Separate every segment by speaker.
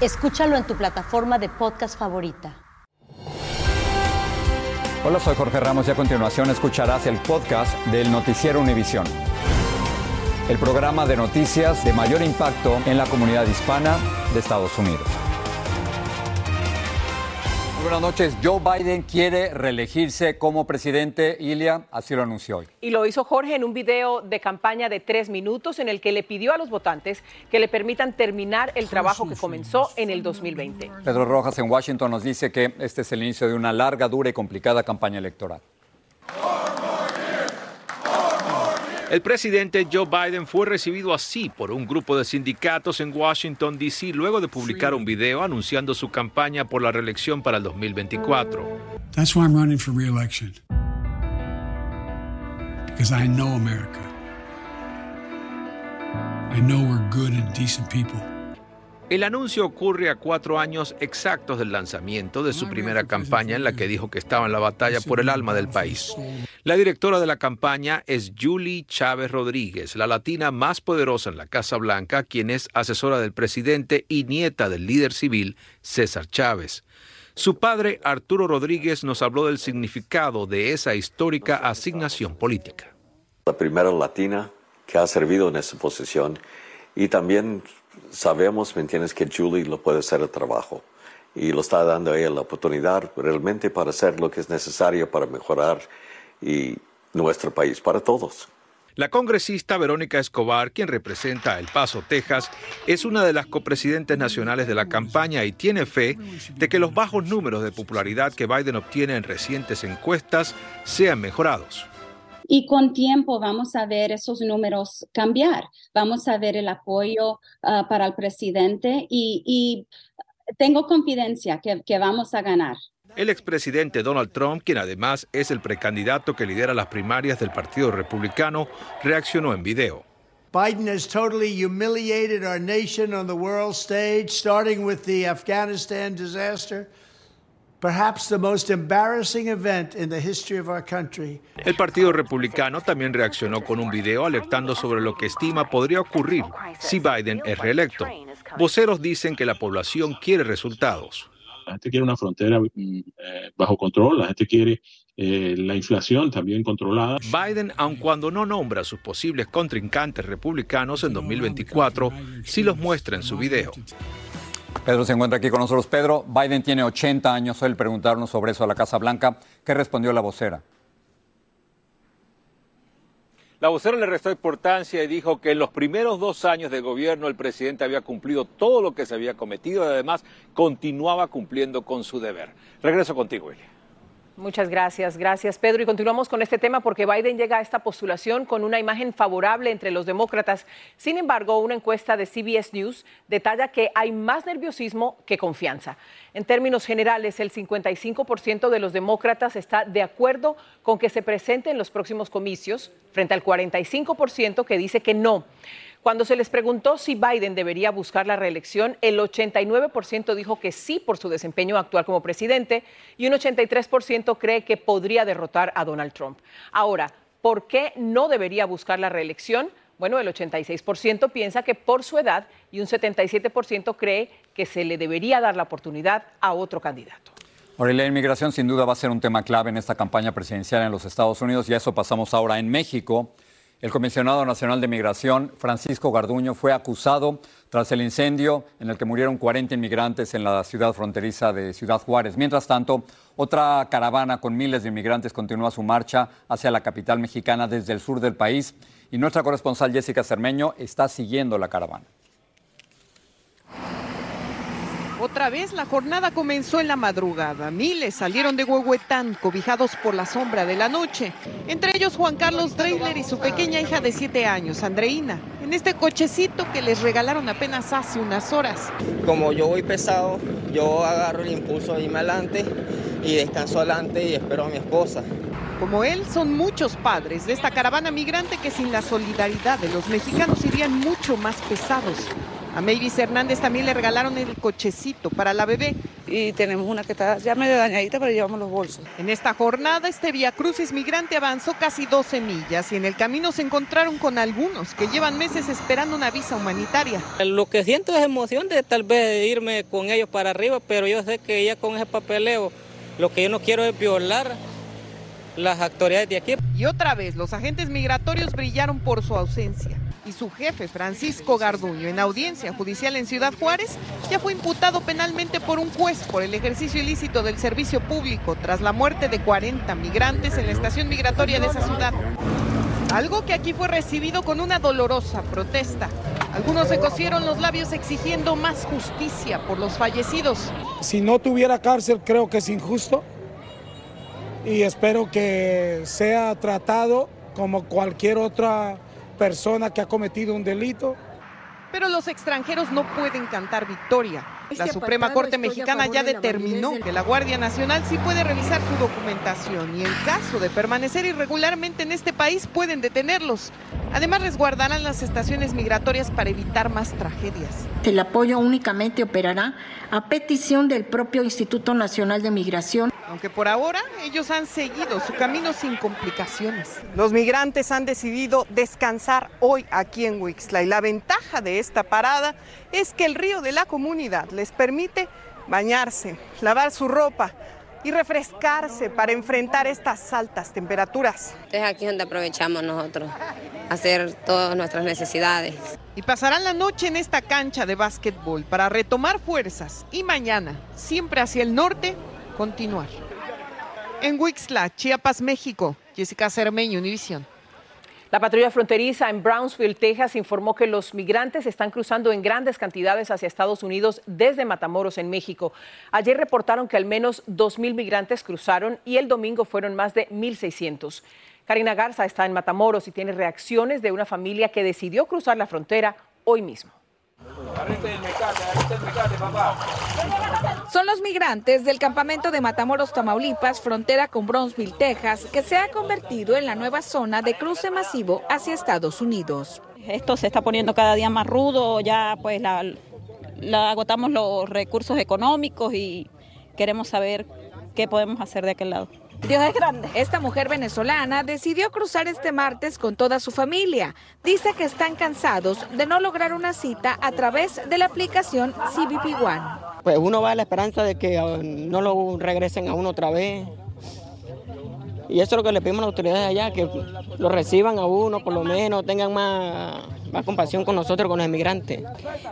Speaker 1: Escúchalo en tu plataforma de podcast favorita.
Speaker 2: Hola, soy Jorge Ramos y a continuación escucharás el podcast del Noticiero Univisión. El programa de noticias de mayor impacto en la comunidad hispana de Estados Unidos. Buenas noches. Joe Biden quiere reelegirse como presidente. Ilia así lo anunció hoy.
Speaker 3: Y lo hizo Jorge en un video de campaña de tres minutos en el que le pidió a los votantes que le permitan terminar el trabajo que comenzó en el 2020.
Speaker 2: Pedro Rojas en Washington nos dice que este es el inicio de una larga, dura y complicada campaña electoral.
Speaker 4: El presidente Joe Biden fue recibido así por un grupo de sindicatos en Washington, D.C., luego de publicar un video anunciando su campaña por la reelección para el 2024.
Speaker 5: That's why I'm running for reelection. Because I know America. I know we're good and decent people.
Speaker 4: El anuncio ocurre a cuatro años exactos del lanzamiento de su primera campaña en la que dijo que estaba en la batalla por el alma del país. La directora de la campaña es Julie Chávez Rodríguez, la latina más poderosa en la Casa Blanca, quien es asesora del presidente y nieta del líder civil César Chávez. Su padre, Arturo Rodríguez, nos habló del significado de esa histórica asignación política.
Speaker 6: La primera latina que ha servido en esa posición y también sabemos, ¿me entiendes?, que Julie lo puede hacer el trabajo y lo está dando a ella la oportunidad realmente para hacer lo que es necesario para mejorar y nuestro país, para todos.
Speaker 4: La congresista Verónica Escobar, quien representa El Paso, Texas, es una de las copresidentes nacionales de la campaña y tiene fe de que los bajos números de popularidad que Biden obtiene en recientes encuestas sean mejorados.
Speaker 7: Y con tiempo vamos a ver esos números cambiar, vamos a ver el apoyo ah, para el presidente y, tengo confidencia que, que vamos a ganar.
Speaker 4: El expresidente Donald Trump, quien además es el precandidato que lidera las primarias del Partido Republicano, reaccionó en video.
Speaker 8: Biden has totally humiliated our nation on the world stage, starting with the Afghanistan disaster.
Speaker 4: El Partido Republicano también reaccionó con un video alertando sobre lo que estima podría ocurrir si Biden es reelecto. Voceros dicen que la población quiere resultados.
Speaker 9: La gente quiere una frontera mm, eh, bajo control, la gente quiere eh, la inflación también controlada.
Speaker 4: Biden, aun cuando no nombra a sus posibles contrincantes republicanos en 2024, sí los muestra en su video.
Speaker 2: Pedro se encuentra aquí con nosotros. Pedro, Biden tiene 80 años. Hoy preguntarnos sobre eso a la Casa Blanca. ¿Qué respondió la vocera?
Speaker 10: La vocera le restó importancia y dijo que en los primeros dos años de gobierno el presidente había cumplido todo lo que se había cometido y además continuaba cumpliendo con su deber. Regreso contigo, Elia.
Speaker 3: Muchas gracias, gracias Pedro. Y continuamos con este tema porque Biden llega a esta postulación con una imagen favorable entre los demócratas. Sin embargo, una encuesta de CBS News detalla que hay más nerviosismo que confianza. En términos generales, el 55% de los demócratas está de acuerdo con que se presente en los próximos comicios, frente al 45% que dice que no. Cuando se les preguntó si Biden debería buscar la reelección, el 89% dijo que sí por su desempeño actual como presidente y un 83% cree que podría derrotar a Donald Trump. Ahora, ¿por qué no debería buscar la reelección? Bueno, el 86% piensa que por su edad y un 77% cree que se le debería dar la oportunidad a otro candidato.
Speaker 2: Ahora, la inmigración sin duda va a ser un tema clave en esta campaña presidencial en los Estados Unidos y a eso pasamos ahora en México. El comisionado nacional de migración, Francisco Garduño, fue acusado tras el incendio en el que murieron 40 inmigrantes en la ciudad fronteriza de Ciudad Juárez. Mientras tanto, otra caravana con miles de inmigrantes continúa su marcha hacia la capital mexicana desde el sur del país y nuestra corresponsal Jessica Cermeño está siguiendo la caravana.
Speaker 11: Otra vez la jornada comenzó en la madrugada. Miles salieron de Huehuetán, cobijados por la sombra de la noche. Entre ellos Juan Carlos Dreiler y su pequeña hija de siete años, Andreina, en este cochecito que les regalaron apenas hace unas horas.
Speaker 12: Como yo voy pesado, yo agarro el impulso de irme adelante y descanso adelante y espero a mi esposa.
Speaker 11: Como él, son muchos padres de esta caravana migrante que sin la solidaridad de los mexicanos irían mucho más pesados. A Mavis Hernández también le regalaron el cochecito para la bebé.
Speaker 13: Y tenemos una que está ya medio dañadita, pero llevamos los bolsos.
Speaker 11: En esta jornada, este Vía Crucis migrante avanzó casi 12 millas y en el camino se encontraron con algunos que llevan meses esperando una visa humanitaria.
Speaker 13: Lo que siento es emoción de tal vez irme con ellos para arriba, pero yo sé que ya con ese papeleo, lo que yo no quiero es violar las autoridades de aquí.
Speaker 11: Y otra vez, los agentes migratorios brillaron por su ausencia y su jefe, Francisco Garduño, en audiencia judicial en Ciudad Juárez, ya fue imputado penalmente por un juez por el ejercicio ilícito del servicio público tras la muerte de 40 migrantes en la estación migratoria de esa ciudad. Algo que aquí fue recibido con una dolorosa protesta. Algunos se cosieron los labios exigiendo más justicia por los fallecidos.
Speaker 14: Si no tuviera cárcel, creo que es injusto y espero que sea tratado como cualquier otra persona que ha cometido un delito.
Speaker 11: Pero los extranjeros no pueden cantar victoria. La Suprema Corte Mexicana ya determinó que la Guardia Nacional sí puede revisar su documentación y en caso de permanecer irregularmente en este país pueden detenerlos. Además resguardarán las estaciones migratorias para evitar más tragedias.
Speaker 15: El apoyo únicamente operará a petición del propio Instituto Nacional de Migración.
Speaker 11: Aunque por ahora ellos han seguido su camino sin complicaciones. Los migrantes han decidido descansar hoy aquí en Wixla y la ventaja de esta parada es que el río de la comunidad les permite bañarse, lavar su ropa y refrescarse para enfrentar estas altas temperaturas.
Speaker 16: Es aquí donde aprovechamos nosotros hacer todas nuestras necesidades.
Speaker 11: Y pasarán la noche en esta cancha de básquetbol para retomar fuerzas y mañana, siempre hacia el norte, continuar. En Wixla, Chiapas, México, Jessica Cermeño, Univisión.
Speaker 3: La patrulla fronteriza en Brownsville, Texas, informó que los migrantes están cruzando en grandes cantidades hacia Estados Unidos desde Matamoros, en México. Ayer reportaron que al menos 2.000 migrantes cruzaron y el domingo fueron más de 1.600. Karina Garza está en Matamoros y tiene reacciones de una familia que decidió cruzar la frontera hoy mismo.
Speaker 17: Son los migrantes del campamento de Matamoros, Tamaulipas, frontera con Brownsville, Texas, que se ha convertido en la nueva zona de cruce masivo hacia Estados Unidos.
Speaker 18: Esto se está poniendo cada día más rudo, ya pues agotamos los recursos económicos y queremos saber qué podemos hacer de aquel lado.
Speaker 17: Dios es grande. Esta mujer venezolana decidió cruzar este martes con toda su familia. Dice que están cansados de no lograr una cita a través de la aplicación CBP One.
Speaker 12: Pues uno va a la esperanza de que uh, no lo regresen a uno otra vez. Y eso es lo que le pedimos a las autoridades allá, que lo reciban a uno, por lo menos tengan más, más compasión con nosotros, con los inmigrantes.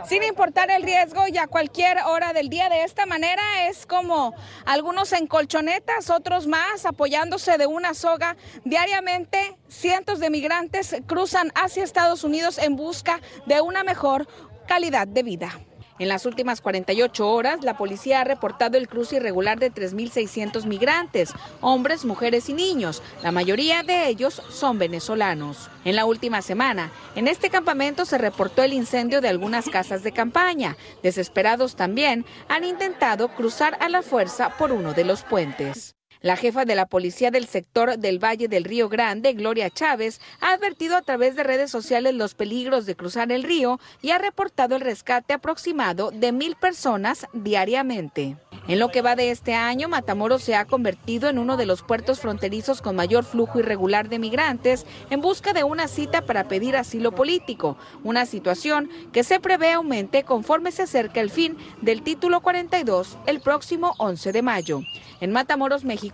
Speaker 17: Sin importar el riesgo y a cualquier hora del día de esta manera es como algunos en colchonetas, otros más apoyándose de una soga. Diariamente cientos de migrantes cruzan hacia Estados Unidos en busca de una mejor calidad de vida. En las últimas 48 horas, la policía ha reportado el cruce irregular de 3.600 migrantes, hombres, mujeres y niños. La mayoría de ellos son venezolanos. En la última semana, en este campamento se reportó el incendio de algunas casas de campaña. Desesperados también, han intentado cruzar a la fuerza por uno de los puentes. La jefa de la policía del sector del Valle del Río Grande, Gloria Chávez, ha advertido a través de redes sociales los peligros de cruzar el río y ha reportado el rescate aproximado de mil personas diariamente. En lo que va de este año, Matamoros se ha convertido en uno de los puertos fronterizos con mayor flujo irregular de migrantes en busca de una cita para pedir asilo político, una situación que se prevé aumente conforme se acerca el fin del título 42 el próximo 11 de mayo. En Matamoros, México,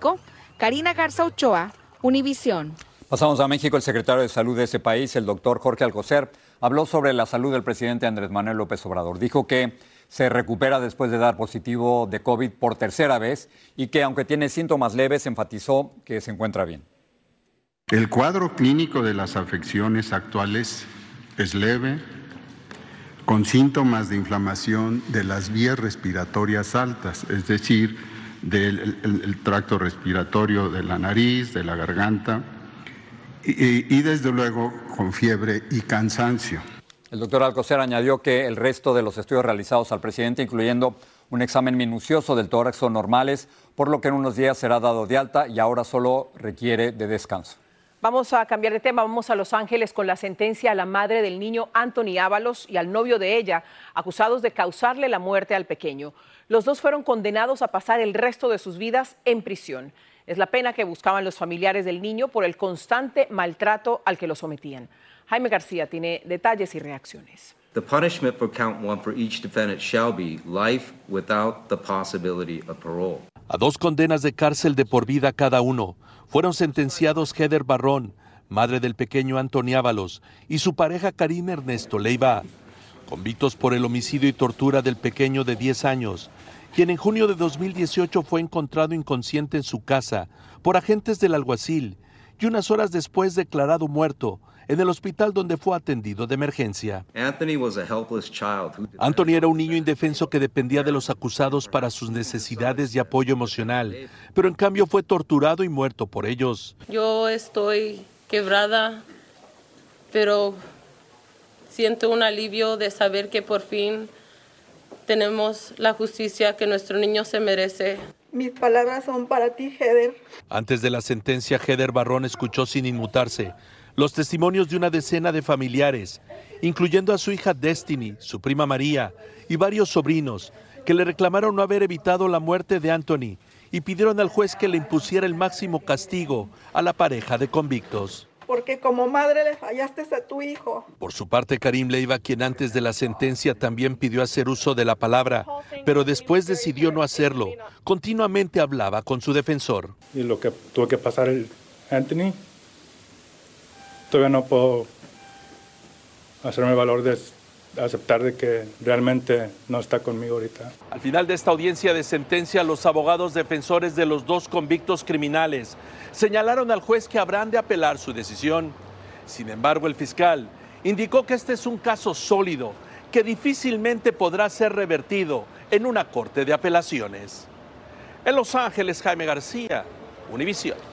Speaker 17: Karina Garza Ochoa, Univisión.
Speaker 2: Pasamos a México. El secretario de Salud de ese país, el doctor Jorge Alcocer, habló sobre la salud del presidente Andrés Manuel López Obrador. Dijo que se recupera después de dar positivo de COVID por tercera vez y que aunque tiene síntomas leves, enfatizó que se encuentra bien.
Speaker 19: El cuadro clínico de las afecciones actuales es leve, con síntomas de inflamación de las vías respiratorias altas, es decir, del el, tracto respiratorio de la nariz, de la garganta, y, y desde luego con fiebre y cansancio.
Speaker 2: El doctor Alcocer añadió que el resto de los estudios realizados al presidente, incluyendo un examen minucioso del tórax, son normales, por lo que en unos días será dado de alta y ahora solo requiere de descanso.
Speaker 3: Vamos a cambiar de tema, vamos a Los Ángeles con la sentencia a la madre del niño Anthony Ábalos y al novio de ella, acusados de causarle la muerte al pequeño. Los dos fueron condenados a pasar el resto de sus vidas en prisión. Es la pena que buscaban los familiares del niño por el constante maltrato al que lo sometían. Jaime García tiene detalles y reacciones.
Speaker 20: The punishment for count one for each defendant shall be life without the possibility of parole.
Speaker 21: A dos condenas de cárcel de por vida cada uno fueron sentenciados Heather Barrón, madre del pequeño Anthony Ábalos, y su pareja Karim Ernesto Leiva, convictos por el homicidio y tortura del pequeño de 10 años, quien en junio de 2018 fue encontrado inconsciente en su casa por agentes del alguacil y unas horas después declarado muerto en el hospital donde fue atendido de emergencia. Anthony era un niño indefenso que dependía de los acusados para sus necesidades y apoyo emocional, pero en cambio fue torturado y muerto por ellos.
Speaker 22: Yo estoy quebrada, pero siento un alivio de saber que por fin tenemos la justicia que nuestro niño se merece.
Speaker 23: Mis palabras son para ti, Heather.
Speaker 21: Antes de la sentencia, Heather Barrón escuchó sin inmutarse los testimonios de una decena de familiares, incluyendo a su hija Destiny, su prima María y varios sobrinos, que le reclamaron no haber evitado la muerte de Anthony y pidieron al juez que le impusiera el máximo castigo a la pareja de convictos.
Speaker 23: Porque como madre le fallaste a tu hijo.
Speaker 21: Por su parte, Karim Leiva, quien antes de la sentencia también pidió hacer uso de la palabra, pero después decidió no hacerlo, continuamente hablaba con su defensor.
Speaker 24: Y lo que tuvo que pasar el Anthony todavía no puedo hacerme valor de aceptar de que realmente no está conmigo ahorita.
Speaker 21: Al final de esta audiencia de sentencia, los abogados defensores de los dos convictos criminales señalaron al juez que habrán de apelar su decisión. Sin embargo, el fiscal indicó que este es un caso sólido que difícilmente podrá ser revertido en una corte de apelaciones. En Los Ángeles, Jaime García, Univisión.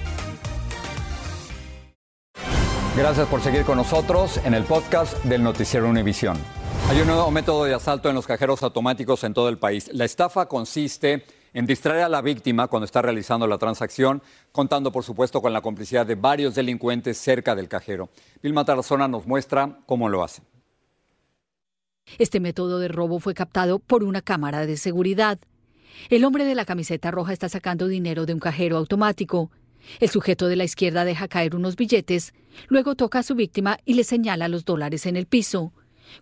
Speaker 2: Gracias por seguir con nosotros en el podcast del Noticiero Univisión. Hay un nuevo método de asalto en los cajeros automáticos en todo el país. La estafa consiste en distraer a la víctima cuando está realizando la transacción, contando por supuesto con la complicidad de varios delincuentes cerca del cajero. Vilma Tarazona nos muestra cómo lo hacen.
Speaker 25: Este método de robo fue captado por una cámara de seguridad. El hombre de la camiseta roja está sacando dinero de un cajero automático. El sujeto de la izquierda deja caer unos billetes, luego toca a su víctima y le señala los dólares en el piso.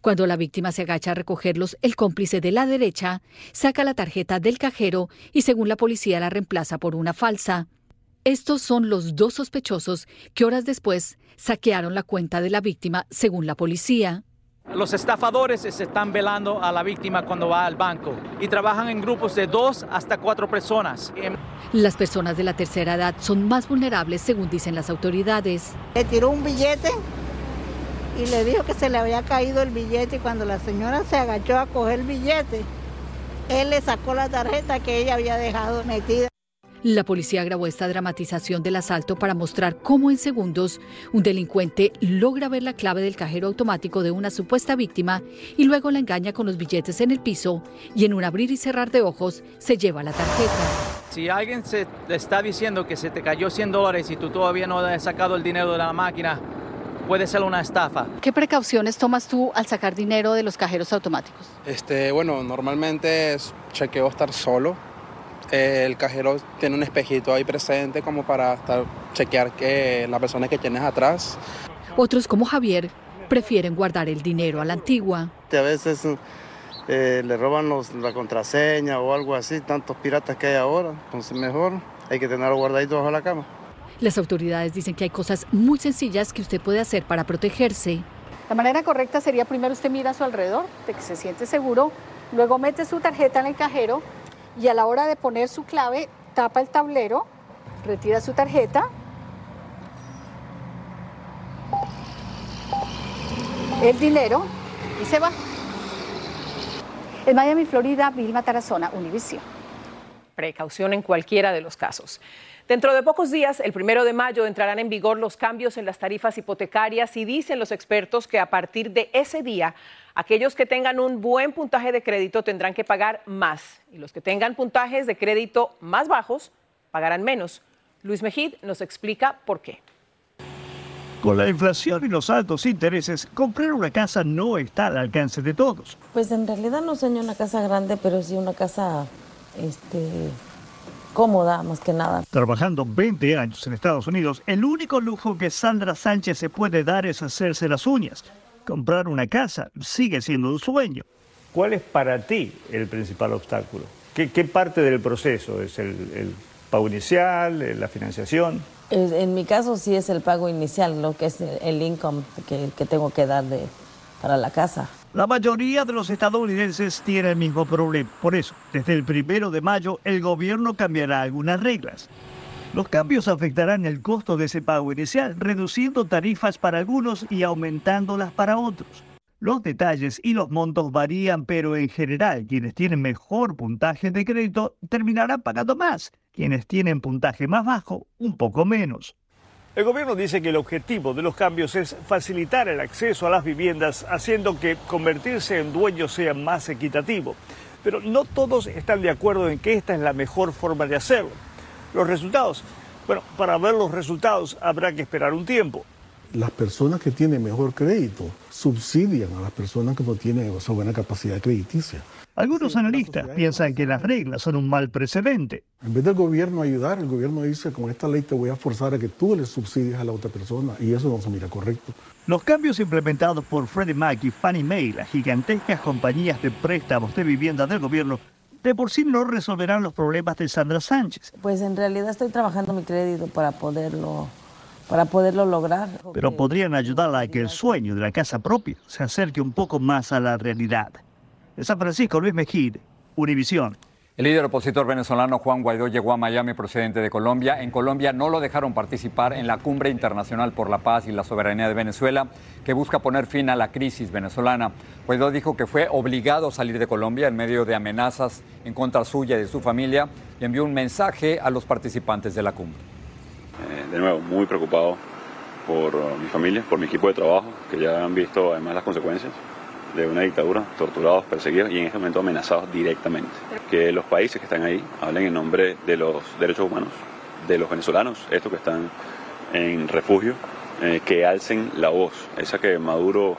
Speaker 25: Cuando la víctima se agacha a recogerlos, el cómplice de la derecha saca la tarjeta del cajero y según la policía la reemplaza por una falsa. Estos son los dos sospechosos que horas después saquearon la cuenta de la víctima, según la policía.
Speaker 26: Los estafadores se están velando a la víctima cuando va al banco y trabajan en grupos de dos hasta cuatro personas.
Speaker 25: Las personas de la tercera edad son más vulnerables, según dicen las autoridades.
Speaker 27: Le tiró un billete y le dijo que se le había caído el billete y cuando la señora se agachó a coger el billete, él le sacó la tarjeta que ella había dejado metida.
Speaker 25: La policía grabó esta dramatización del asalto para mostrar cómo en segundos un delincuente logra ver la clave del cajero automático de una supuesta víctima y luego la engaña con los billetes en el piso y en un abrir y cerrar de ojos se lleva la tarjeta.
Speaker 26: Si alguien se te está diciendo que se te cayó 100 dólares y tú todavía no has sacado el dinero de la máquina, puede ser una estafa.
Speaker 25: ¿Qué precauciones tomas tú al sacar dinero de los cajeros automáticos?
Speaker 28: Este, bueno, normalmente es chequeo estar solo el cajero tiene un espejito ahí presente como para estar, chequear que la persona que tienes atrás.
Speaker 25: Otros como Javier prefieren guardar el dinero a la antigua.
Speaker 29: A veces eh, le roban la contraseña o algo así, tantos piratas que hay ahora, entonces mejor hay que tenerlo guardadito bajo la cama.
Speaker 25: Las autoridades dicen que hay cosas muy sencillas que usted puede hacer para protegerse.
Speaker 30: La manera correcta sería primero usted mira a su alrededor, de que se siente seguro, luego mete su tarjeta en el cajero y a la hora de poner su clave tapa el tablero, retira su tarjeta, el dinero y se va. En Miami, Florida, Vilma Tarazona, Univision.
Speaker 3: Precaución en cualquiera de los casos. Dentro de pocos días, el primero de mayo, entrarán en vigor los cambios en las tarifas hipotecarias y dicen los expertos que a partir de ese día Aquellos que tengan un buen puntaje de crédito tendrán que pagar más y los que tengan puntajes de crédito más bajos pagarán menos. Luis Mejid nos explica por qué.
Speaker 31: Con la inflación y los altos intereses, comprar una casa no está al alcance de todos.
Speaker 32: Pues en realidad no soñé una casa grande, pero sí una casa este, cómoda más que nada.
Speaker 31: Trabajando 20 años en Estados Unidos, el único lujo que Sandra Sánchez se puede dar es hacerse las uñas comprar una casa sigue siendo un sueño.
Speaker 33: ¿Cuál es para ti el principal obstáculo? ¿Qué, parte del proceso? ¿Es el, pago inicial, la financiación?
Speaker 32: En mi caso sí es el pago inicial, lo que es el income que, tengo que dar de, para la casa.
Speaker 31: La mayoría de los estadounidenses tiene el mismo problema. Por eso, desde el primero de mayo, el gobierno cambiará algunas reglas. Los cambios afectarán el costo de ese pago inicial, reduciendo tarifas para algunos y aumentándolas para otros. Los detalles y los montos varían, pero en general quienes tienen mejor puntaje de crédito terminarán pagando más, quienes tienen puntaje más bajo un poco menos.
Speaker 33: El gobierno dice que el objetivo de los cambios es facilitar el acceso a las viviendas, haciendo que convertirse en dueño sea más equitativo. Pero no todos están de acuerdo en que esta es la mejor forma de hacerlo los resultados. Bueno, para ver los resultados habrá que esperar un tiempo.
Speaker 34: Las personas que tienen mejor crédito subsidian a las personas que no tienen esa buena capacidad crediticia.
Speaker 31: Algunos analistas piensan que las reglas son un mal precedente.
Speaker 34: En vez del gobierno ayudar, el gobierno dice, con esta ley te voy a forzar a que tú le subsidies a la otra persona y eso no se mira correcto.
Speaker 31: Los cambios implementados por Freddie Mac y Fannie Mae, las gigantescas compañías de préstamos de vivienda del gobierno, de por sí no resolverán los problemas de Sandra Sánchez.
Speaker 32: Pues en realidad estoy trabajando mi crédito para poderlo para poderlo lograr.
Speaker 31: Pero podrían ayudarla a que el sueño de la casa propia se acerque un poco más a la realidad. San Francisco, Luis Mejid, Univisión.
Speaker 2: El líder opositor venezolano Juan Guaidó llegó a Miami procedente de Colombia. En Colombia no lo dejaron participar en la Cumbre Internacional por la Paz y la Soberanía de Venezuela, que busca poner fin a la crisis venezolana. Guaidó dijo que fue obligado a salir de Colombia en medio de amenazas en contra suya y de su familia y envió un mensaje a los participantes de la cumbre.
Speaker 35: Eh, de nuevo, muy preocupado por mi familia, por mi equipo de trabajo, que ya han visto además las consecuencias de una dictadura, torturados, perseguidos y en este momento amenazados directamente. Que los países que están ahí hablen en nombre de los derechos humanos, de los venezolanos, estos que están en refugio, eh, que alcen la voz, esa que Maduro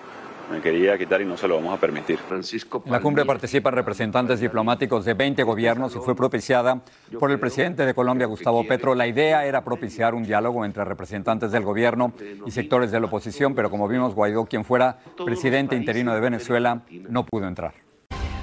Speaker 35: me quería quitar y no se lo vamos a permitir.
Speaker 2: Francisco en la cumbre participan representantes diplomáticos de 20 gobiernos y fue propiciada por el presidente de Colombia, Gustavo Petro. La idea era propiciar un diálogo entre representantes del gobierno y sectores de la oposición, pero como vimos, Guaidó, quien fuera presidente interino de Venezuela, no pudo entrar.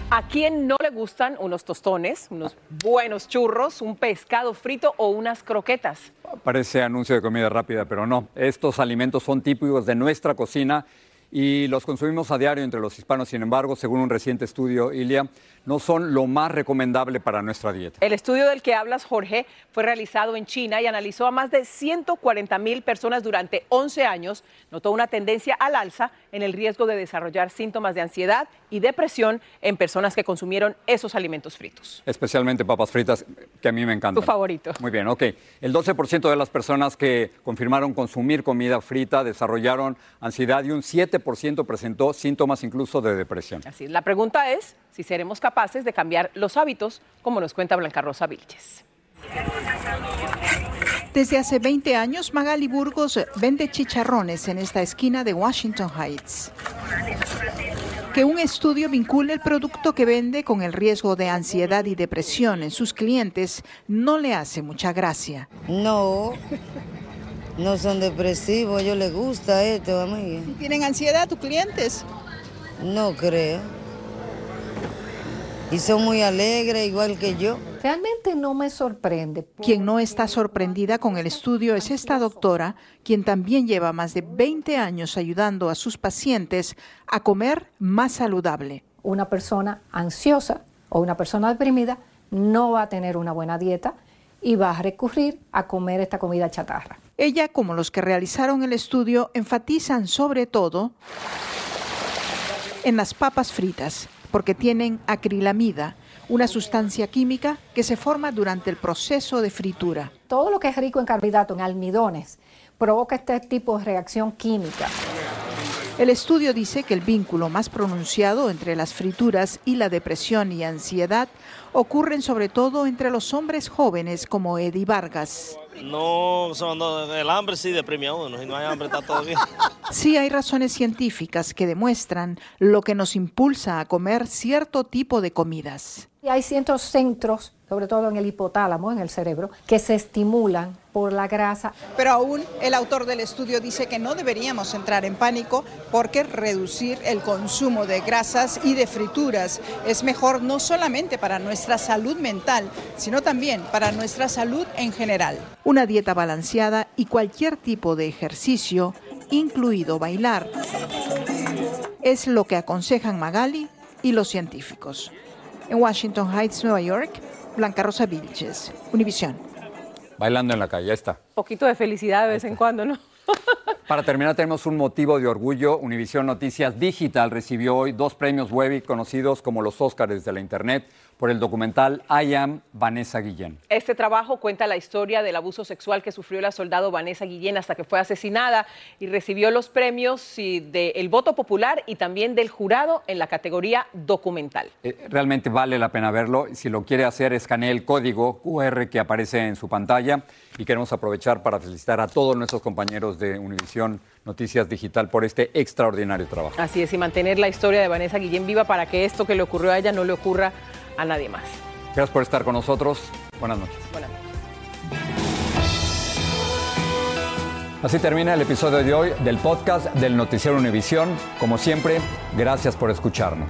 Speaker 3: ¿A quién no le gustan unos tostones, unos buenos churros, un pescado frito o unas croquetas?
Speaker 2: Parece anuncio de comida rápida, pero no. Estos alimentos son típicos de nuestra cocina y los consumimos a diario entre los hispanos. Sin embargo, según un reciente estudio, Ilia, no son lo más recomendable para nuestra dieta.
Speaker 3: El estudio del que hablas, Jorge, fue realizado en China y analizó a más de 140 mil personas durante 11 años. Notó una tendencia al alza en el riesgo de desarrollar síntomas de ansiedad y depresión en personas que consumieron esos alimentos fritos.
Speaker 2: Especialmente papas fritas, que a mí me encantan.
Speaker 3: Tu favorito.
Speaker 2: Muy bien, ok. El 12% de las personas que confirmaron consumir comida frita desarrollaron ansiedad y un 7% presentó síntomas incluso de depresión.
Speaker 3: Así es. La pregunta es si seremos capaces de cambiar los hábitos, como nos cuenta Blanca Rosa Vilches.
Speaker 36: Desde hace 20 años, Magali Burgos vende chicharrones en esta esquina de Washington Heights. Que un estudio vincule el producto que vende con el riesgo de ansiedad y depresión en sus clientes no le hace mucha gracia.
Speaker 37: No, no son depresivos, a ellos les gusta esto, amiga.
Speaker 36: ¿Tienen ansiedad tus clientes?
Speaker 37: No creo. Y son muy alegres, igual que yo.
Speaker 30: Realmente no me sorprende.
Speaker 36: Quien no está sorprendida con el estudio es esta doctora, quien también lleva más de 20 años ayudando a sus pacientes a comer más saludable.
Speaker 30: Una persona ansiosa o una persona deprimida no va a tener una buena dieta y va a recurrir a comer esta comida chatarra.
Speaker 36: Ella, como los que realizaron el estudio, enfatizan sobre todo en las papas fritas, porque tienen acrilamida, una sustancia química que se forma durante el proceso de fritura.
Speaker 30: Todo lo que es rico en carbohidratos, en almidones, provoca este tipo de reacción química.
Speaker 36: El estudio dice que el vínculo más pronunciado entre las frituras y la depresión y ansiedad ocurren sobre todo entre los hombres jóvenes como Eddie Vargas.
Speaker 38: No, son, no, el hambre sí deprime a uno, si no hay hambre está todo bien.
Speaker 36: Sí hay razones científicas que demuestran lo que nos impulsa a comer cierto tipo de comidas.
Speaker 30: Y hay ciertos centros, sobre todo en el hipotálamo, en el cerebro, que se estimulan por la grasa.
Speaker 36: Pero aún el autor del estudio dice que no deberíamos entrar en pánico porque reducir el consumo de grasas y de frituras es mejor no solamente para nuestra salud mental, sino también para nuestra salud en general. Una dieta balanceada y cualquier tipo de ejercicio, incluido bailar, es lo que aconsejan Magali y los científicos. En Washington Heights, Nueva York, Blanca Rosa Vilches, Univisión.
Speaker 2: Bailando en la calle, ahí está.
Speaker 3: Poquito de felicidad de vez en cuando, ¿no?
Speaker 2: Para terminar, tenemos un motivo de orgullo. Univisión Noticias Digital recibió hoy dos premios Webby conocidos como los Óscares de la Internet por el documental I Am Vanessa Guillén.
Speaker 3: Este trabajo cuenta la historia del abuso sexual que sufrió la soldado Vanessa Guillén hasta que fue asesinada y recibió los premios del voto popular y también del jurado en la categoría documental.
Speaker 2: Eh, realmente vale la pena verlo. Si lo quiere hacer, escanee el código QR que aparece en su pantalla y queremos aprovechar para felicitar a todos nuestros compañeros de Univisión Noticias Digital por este extraordinario trabajo.
Speaker 3: Así es, y mantener la historia de Vanessa Guillén viva para que esto que le ocurrió a ella no le ocurra a nadie más.
Speaker 2: Gracias por estar con nosotros. Buenas noches.
Speaker 3: Buenas noches.
Speaker 2: Así termina el episodio de hoy del podcast del Noticiero Univisión. Como siempre, gracias por escucharnos.